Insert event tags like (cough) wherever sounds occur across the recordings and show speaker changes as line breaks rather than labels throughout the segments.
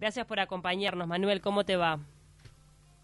Gracias por acompañarnos, Manuel. ¿Cómo te va?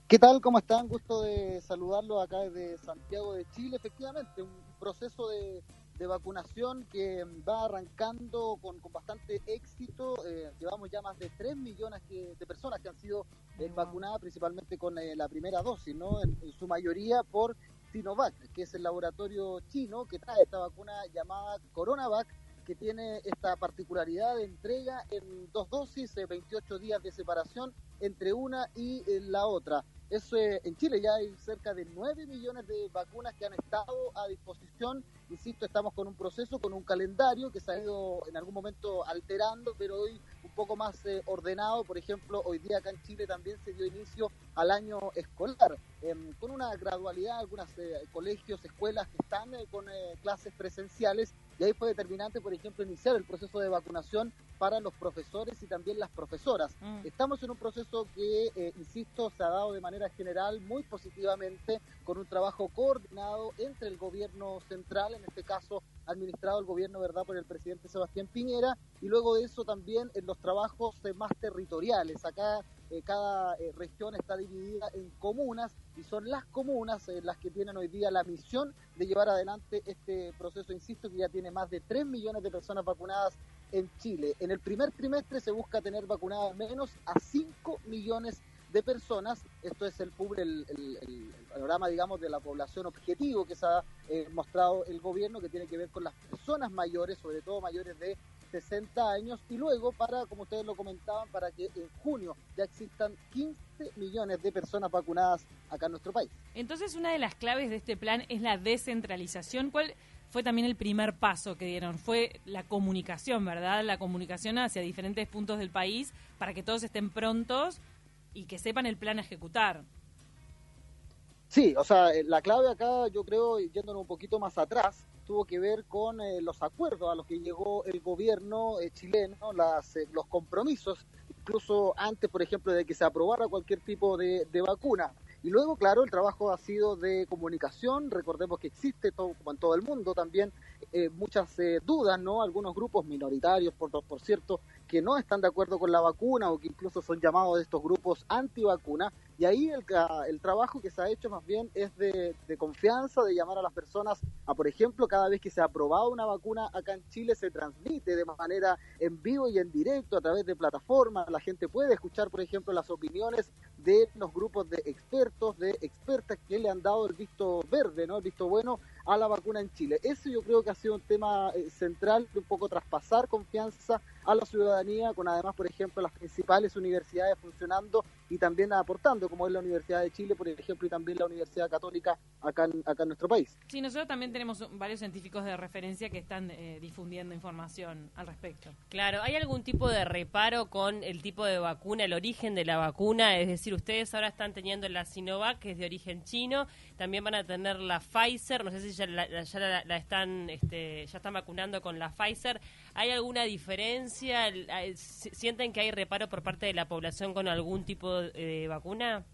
¿Qué tal? ¿Cómo están? Gusto de saludarlo acá desde Santiago de Chile. Efectivamente, un proceso de, vacunación que va arrancando con, bastante éxito. Eh, llevamos ya más de 3 millones de personas que han sido eh, vacunadas, principalmente con eh, la primera dosis, ¿no? En, su mayoría por Sinovac, que es el laboratorio chino que trae esta vacuna llamada CoronaVac, que tiene esta particularidad de entrega en dos dosis, 28 días de separación entre una y la otra. Eso, en Chile ya hay cerca de 9 millones de vacunas que han estado a disposición. Insisto, estamos con un proceso, con un calendario que se ha ido en algún momento alterando, pero hoy un poco más eh, ordenado. Por ejemplo, hoy día acá en Chile también se dio inicio al año escolar, em, con una gradualidad, algunos eh, colegios, escuelas que están eh, con clases presenciales y ahí fue determinante, por ejemplo, iniciar el proceso de vacunación para los profesores y también las profesoras. Mm. Estamos en un proceso que, eh, insisto, se ha dado de manera general muy positivamente, con un trabajo coordinado entre el gobierno central, en este caso administrado el gobierno, ¿verdad?, por el presidente Sebastián Piñera, y luego de eso también en los trabajos eh, más territoriales. Acá eh, cada región está dividida en comunas y son las comunas las que tienen hoy día la misión de llevar adelante este proceso, insisto, que ya tiene más de 3 millones de personas vacunadas en Chile. En el primer trimestre se busca tener vacunadas menos a 5 millones de personas. Esto es el, el, el, panorama, digamos, de la población objetivo que se ha eh, mostrado el gobierno, que tiene que ver con las personas mayores, sobre todo mayores de 60 años, y luego para, como ustedes lo comentaban, para que en junio ya existan 15 millones de personas vacunadas acá en nuestro país.
Entonces, una de las claves de este plan es la descentralización. ¿Cuál fue también el primer paso que dieron, fue la comunicación, ¿verdad? La comunicación hacia diferentes puntos del país para que todos estén prontos y que sepan el plan a ejecutar.
Sí, o sea, eh, la clave acá, yo creo, yéndonos un poquito más atrás, tuvo que ver con eh, los acuerdos a los que llegó el gobierno eh, chileno, las, los compromisos, incluso antes, por ejemplo, de que se aprobara cualquier tipo de, de vacuna. Y luego, claro, el trabajo ha sido de comunicación. Recordemos que existe, todo, como en todo el mundo, también eh, muchas eh, dudas, ¿no? Algunos grupos minoritarios, por, por cierto, que no están de acuerdo con la vacuna o que incluso son llamados de estos grupos antivacuna. Y ahí el, el trabajo que se ha hecho más bien es de, de, confianza, de llamar a las personas a, por ejemplo, cada vez que se ha aprobado una vacuna acá en Chile se transmite de manera en vivo y en directo a través de plataformas. La gente puede escuchar, por ejemplo, las opiniones de los grupos de expertos, de expertas que le han dado el visto verde, ¿no? El visto bueno a la vacuna en Chile. Eso yo creo que ha sido un tema eh, central de un poco traspasar confianza a la ciudadanía, con además, por ejemplo, las principales universidades funcionando y también aportando, como es la Universidad de Chile, por ejemplo, y también la Universidad Católica acá en, acá en nuestro país.
Sí, nosotros también tenemos varios científicos de referencia que están eh, difundiendo información al respecto. Claro, ¿hay algún tipo de reparo con el tipo de vacuna, el origen de la vacuna? Es decir, ustedes ahora están teniendo la Sinovac, que es de origen chino, también van a tener la Pfizer, no sé si ya la, ya la, están, este, ya están vacunando con la Pfizer. ¿Hay alguna diferencia? ¿Sienten que hay reparo por parte de la población con algún tipo de vacuna?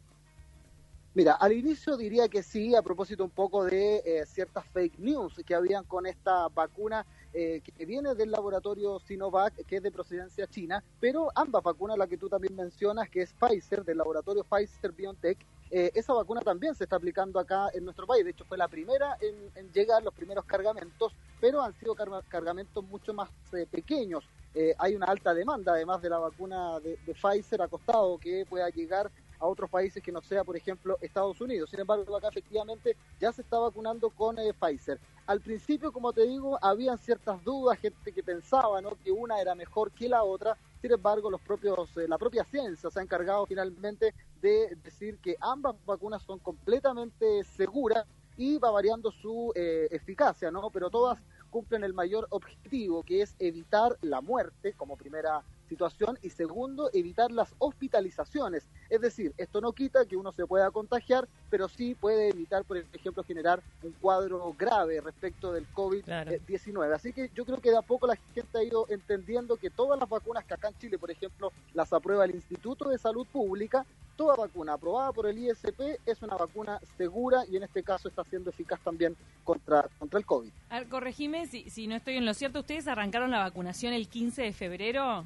Mira, al inicio diría que sí, a propósito un poco de eh, ciertas fake news que habían con esta vacuna eh, que viene del laboratorio Sinovac, que es de procedencia china, pero ambas vacunas, la que tú también mencionas, que es Pfizer, del laboratorio Pfizer BioNTech, eh, esa vacuna también se está aplicando acá en nuestro país. De hecho, fue la primera en, llegar, los primeros cargamentos, pero han sido cargamentos mucho más eh, pequeños. Eh, hay una alta demanda, además de la vacuna de, de Pfizer, acostado que pueda llegar a otros países que no sea, por ejemplo, Estados Unidos. Sin embargo, acá efectivamente ya se está vacunando con Pfizer. Al principio, como te digo, habían ciertas dudas, gente que pensaba ¿no? que una era mejor que la otra, sin embargo, los propios, eh, la propia ciencia se ha encargado finalmente de decir que ambas vacunas son completamente seguras y va variando su eh, eficacia, ¿no? Pero todas cumplen el mayor objetivo, que es evitar la muerte como primera situación y segundo, evitar las hospitalizaciones. Es decir, esto no quita que uno se pueda contagiar, pero sí puede evitar, por ejemplo, generar un cuadro grave respecto del COVID-19. Así que yo creo que de a poco la gente ha ido entendiendo que todas las vacunas que acá en Chile, por ejemplo, las aprueba el Instituto de Salud Pública, toda vacuna aprobada por el ISP es una vacuna segura y en este caso está siendo eficaz también contra, contra el COVID.
A corregime si, si no estoy en lo cierto, ¿ustedes arrancaron la vacunación el 15 de febrero?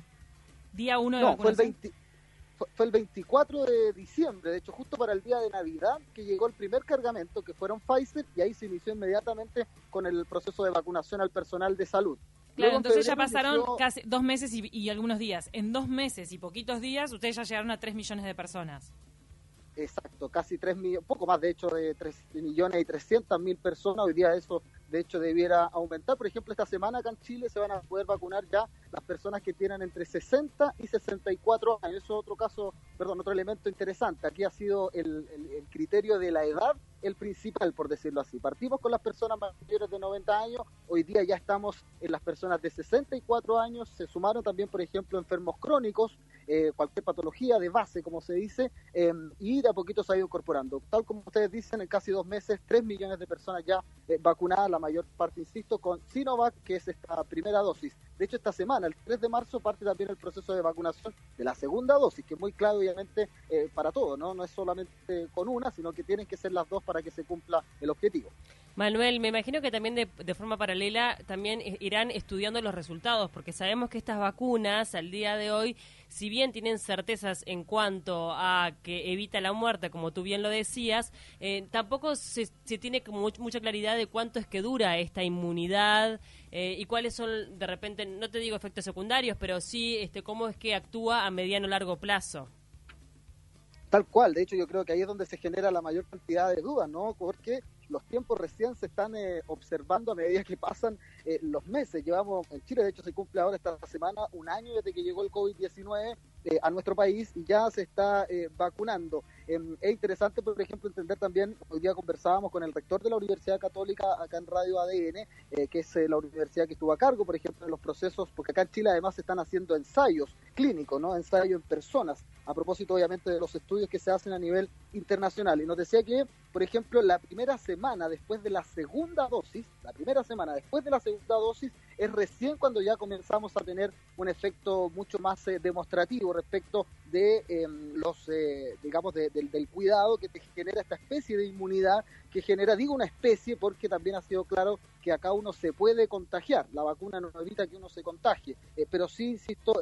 Día 1 de
no, Fue el, fue el 24 de diciembre, de hecho justo para el día de Navidad, que llegó el primer cargamento, que fueron Pfizer, y ahí se inició inmediatamente con el proceso de vacunación al personal de salud.
Claro, entonces ya pasaron casi dos meses y, algunos días. En dos meses y poquitos días, ustedes ya llegaron a 3 millones de personas.
Exacto, casi 3 millones, poco más de hecho de 3 millones y 300 mil personas. Hoy día eso de hecho debiera aumentar. Por ejemplo, esta semana acá en Chile se van a poder vacunar ya las personas que tienen entre 60 y 64 años. Eso es otro caso, perdón, otro elemento interesante. Aquí ha sido el, criterio de la edad el principal, por decirlo así. Partimos con las personas mayores de 90 años, hoy día ya estamos en las personas de 64 años, se sumaron también, por ejemplo, enfermos crónicos, eh, cualquier patología de base, como se dice, em, y de a poquito se ha ido incorporando. Tal como ustedes dicen, en casi dos meses, 3 millones de personas ya eh, vacunadas, la mayor parte, insisto, con Sinovac, que es esta primera dosis. De hecho, esta semana, el 3 de marzo, parte también el proceso de vacunación de la segunda dosis, que es muy claro, obviamente, eh, para todo, ¿no? No es solamente con una, sino que tienen que ser las dos para que se cumpla el objetivo.
Manuel, me imagino que también de, forma paralela también irán estudiando los resultados, porque sabemos que estas vacunas al día de hoy, si bien tienen certezas en cuanto a que evita la muerte, como tú bien lo decías, eh, tampoco se, tiene como mucha claridad de cuánto es que dura esta inmunidad eh, y cuáles son, de repente, no te digo efectos secundarios, pero sí este, cómo es que actúa a mediano o largo plazo.
Tal cual, de hecho yo creo que ahí es donde se genera la mayor cantidad de dudas, ¿no? Porque los tiempos recién se están eh, observando a medida que pasan eh, los meses. Llevamos, en Chile de hecho se cumple ahora esta semana un año desde que llegó el COVID-19 eh, a nuestro país y ya se está vacunando. Em, es interesante, por ejemplo, entender también, hoy día conversábamos con el rector de la Universidad Católica acá en Radio ADN, que es la universidad que estuvo a cargo, por ejemplo, de los procesos, porque acá en Chile además se están haciendo ensayos clínicos, ¿no? Ensayos en personas, a propósito obviamente de los estudios que se hacen a nivel internacional. Y nos decía que, por ejemplo, la primera semana después de la segunda dosis, la primera semana después de la segunda dosis, es recién cuando ya comenzamos a tener un efecto mucho más eh, demostrativo respecto em, los, eh, digamos, del cuidado que te genera esta especie de inmunidad que genera, digo una especie porque también ha sido claro que acá uno se puede contagiar, la vacuna no evita que uno se contagie, eh, pero sí, insisto,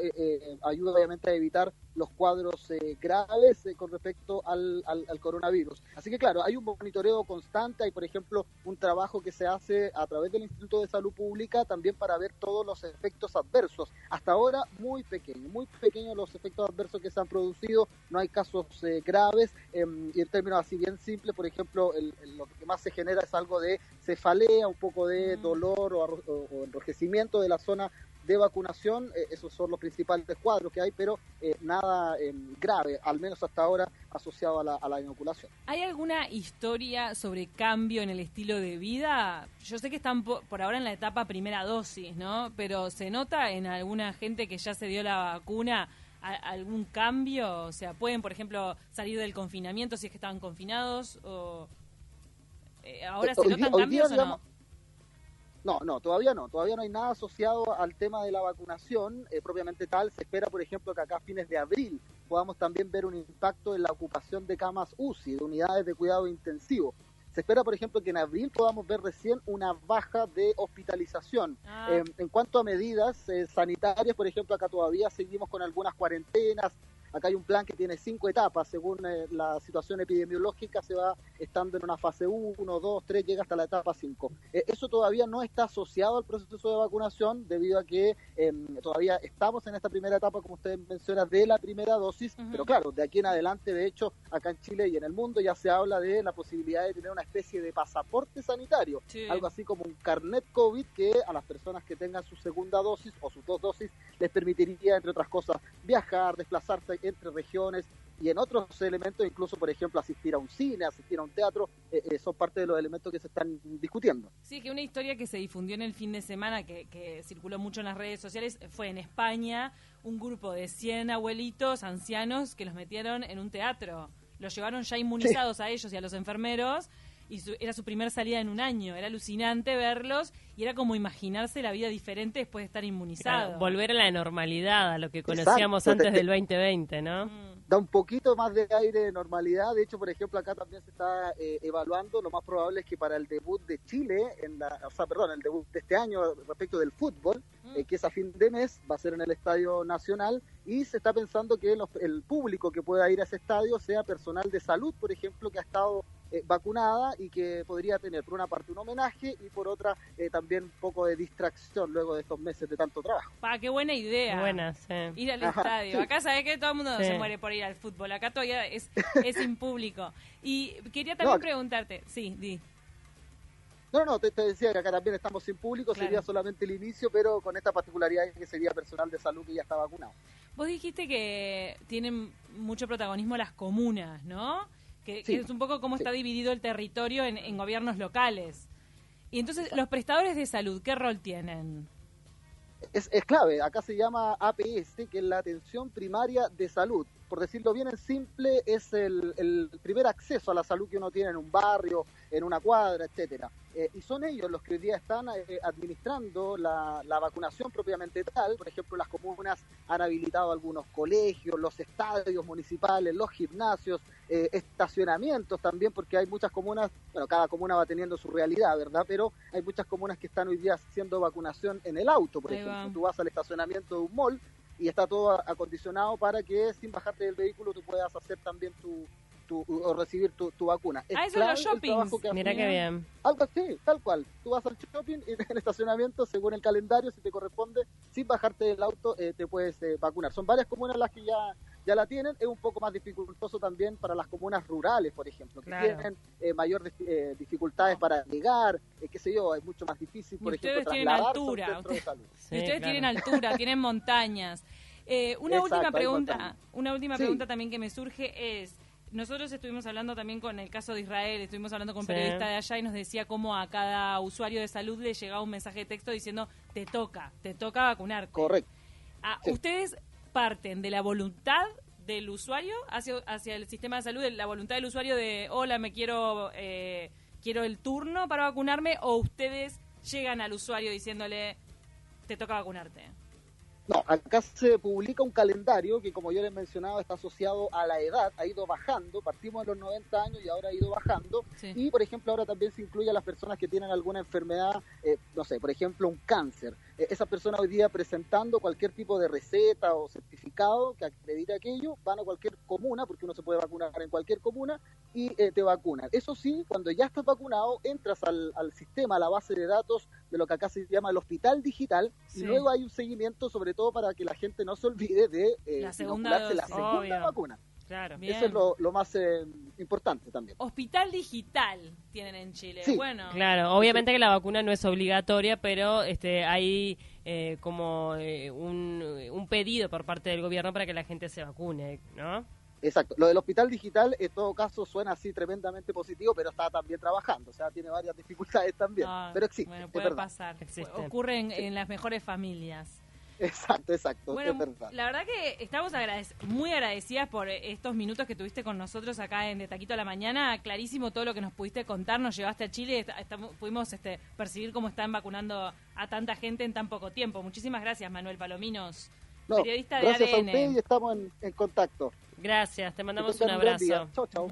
ayuda obviamente a evitar los cuadros graves con respecto al, coronavirus. Así que claro, hay un monitoreo constante, hay por ejemplo un trabajo que se hace a través del Instituto de Salud Pública también para ver todos los efectos adversos. Hasta ahora muy pequeños, muy pequeños los efectos adversos que se han producido, no hay casos eh, graves em, y en términos así bien simples, por ejemplo, lo que más se genera es algo de cefalea, un poco de mm. dolor o enrojecimiento de la zona de vacunación, eh, esos son los principales cuadros que hay, pero eh, nada em, grave, al menos hasta ahora asociado a la, a la, inoculación.
¿Hay alguna historia sobre cambio en el estilo de vida? Yo sé que están por, ahora en la etapa primera dosis, ¿no? Pero ¿se nota en alguna gente que ya se dio la vacuna algún cambio? O sea, ¿pueden, por ejemplo, salir del confinamiento si es que estaban confinados? ¿O eh, ahora se notan cambios o no?
No, no, todavía no. Todavía no hay nada asociado al tema de la vacunación eh, propiamente tal. Se espera, por ejemplo, que acá a fines de abril podamos también ver un impacto en la ocupación de camas UCI, de unidades de cuidado intensivo. Se espera, por ejemplo, que en abril podamos ver recién una baja de hospitalización. Ah. Em, en cuanto a medidas eh, sanitarias, por ejemplo, acá todavía seguimos con algunas cuarentenas, Acá hay un plan que tiene cinco etapas, según eh, la situación epidemiológica se va estando en una fase 1, 2, 3, llega hasta la etapa 5. Eh, eso todavía no está asociado al proceso de vacunación debido a que em, todavía estamos en esta primera etapa, como usted menciona, de la primera dosis, pero claro, de aquí en adelante, de hecho, acá en Chile y en el mundo ya se habla de la posibilidad de tener una especie de pasaporte sanitario, algo así como un carnet COVID que a las personas que tengan su segunda dosis o sus dos dosis les permitiría, entre otras cosas, viajar, desplazarse entre regiones y en otros elementos, incluso, por ejemplo, asistir a un cine, asistir a un teatro, eh, eh, son parte de los elementos que se están discutiendo.
Sí, que una historia que se difundió en el fin de semana, que, que circuló mucho en las redes sociales, fue en España un grupo de 100 abuelitos, ancianos, que los metieron en un teatro. Los llevaron ya inmunizados a ellos y a los enfermeros y era su primera salida en un año. Era alucinante verlos y era como imaginarse la vida diferente después de estar inmunizado. volver a la normalidad, a lo que conocíamos antes del 2020, ¿no?
Mm. Da un poquito más de aire de normalidad. De hecho, por ejemplo, acá también se está eh, evaluando. Lo más probable es que para el debut de Chile, en la, o sea, perdón, el debut de este año respecto del fútbol, mm. que es a fin de mes, va a ser en el Estadio Nacional y se está pensando que el público que pueda ir a ese estadio sea personal de salud, por ejemplo, que ha estado eh, vacunada y que podría tener por una parte un homenaje y por otra eh, también un poco de distracción luego de estos meses de tanto trabajo.
Pa, qué buena idea.
Buena,
Ir al estadio. Acá sabes que todo el mundo se muere por ir al fútbol. Acá todavía es, (laughs) es sin público. Y quería también preguntarte, sí, di.
No, no, te, decía que acá también estamos sin público, sería solamente el inicio, pero con esta particularidad que sería personal de salud que ya está vacunado.
Vos dijiste que tienen mucho protagonismo las comunas, ¿no? que, es un poco cómo está dividido el territorio en, gobiernos locales. Y entonces, los prestadores de salud, ¿qué rol tienen?
Es, es, clave, acá se llama APS, que es la atención primaria de salud. Por decirlo bien en simple, es el, el primer acceso a la salud que uno tiene en un barrio, en una cuadra, etcétera. Eh, y son ellos los que hoy día están eh, administrando la, vacunación propiamente tal. Por ejemplo, las comunas han habilitado algunos colegios, los estadios municipales, los gimnasios, eh, estacionamientos también, porque hay muchas comunas, bueno, cada comuna va teniendo su realidad, ¿verdad? Pero hay muchas comunas que están hoy día haciendo vacunación en el auto, por ejemplo. Tú vas al estacionamiento de un mall y está todo acondicionado para que sin bajarte del vehículo tú puedas hacer también tu, o recibir tu, vacuna.
Es ah, eso los shoppings.
Mira qué bien.
Algo así, tal cual. Tú vas al shopping y (laughs) en el estacionamiento, según el calendario, si te corresponde, sin bajarte del auto, eh, te puedes eh, vacunar. Son varias comunas las que ya ya la tienen, es un poco más dificultoso también para las comunas rurales, por ejemplo, que tienen eh, mayor dificultades para llegar, qué sé yo, es mucho más difícil, por ejemplo,
tienen altura, ustedes tienen altura, tienen montañas. una última pregunta, una última pregunta también que me surge es, nosotros estuvimos hablando también con el caso de Israel, estuvimos hablando con un periodista de allá y nos decía cómo a cada usuario de salud le llegaba un mensaje de texto diciendo te toca, te toca vacunarte.
Correcto.
Ah, ¿Ustedes parten de la voluntad del usuario hacia, hacia el sistema de salud, de la voluntad del usuario de hola, me quiero, eh, quiero el turno para vacunarme o ustedes llegan al usuario diciéndole te toca vacunarte?
No, acá se publica un calendario que, como yo les mencionaba, está asociado a la edad, ha ido bajando, partimos en los 90 años y ahora ha ido bajando. Y, por ejemplo, ahora también se incluye a las personas que tienen alguna enfermedad, eh, no sé, por ejemplo, un cáncer. Eh, esa persona hoy día presentando cualquier tipo de receta o certificado que acredite aquello, van a cualquier comuna, porque uno se puede vacunar en cualquier comuna, y eh, te vacunan. Eso sí, cuando ya estás vacunado, entras al, al, sistema, a la base de datos de lo que acá se llama el hospital digital, y luego hay un seguimiento, sobre todo para que la gente no se olvide de
eh, la segunda,
la segunda vacuna.
Claro,
Eso es lo, más eh, importante también.
Hospital digital tienen en Chile. Bueno.
Claro, obviamente que la vacuna no es obligatoria, pero este hay eh, como eh, un, un pedido por parte del gobierno para que la gente se vacune, ¿no?
Exacto. Lo del hospital digital, en todo caso, suena así tremendamente positivo, pero está también trabajando. O sea, tiene varias dificultades también. Ah, pero existe.
Bueno, puede pasar. Ocurre en, las mejores familias. (laughs)
Exacto, exacto.
Bueno, la verdad que estamos muy agradecidas por estos minutos que tuviste con nosotros acá en De Taquito a la Mañana. Clarísimo todo lo que nos pudiste contar. Nos llevaste a Chile. pudimos este, percibir cómo están vacunando a tanta gente en tan poco tiempo. Muchísimas gracias, Manuel Palominos, periodista de
gracias
ADN.
a usted y estamos en, en contacto.
Gracias, te mandamos un abrazo.
Chau, chau.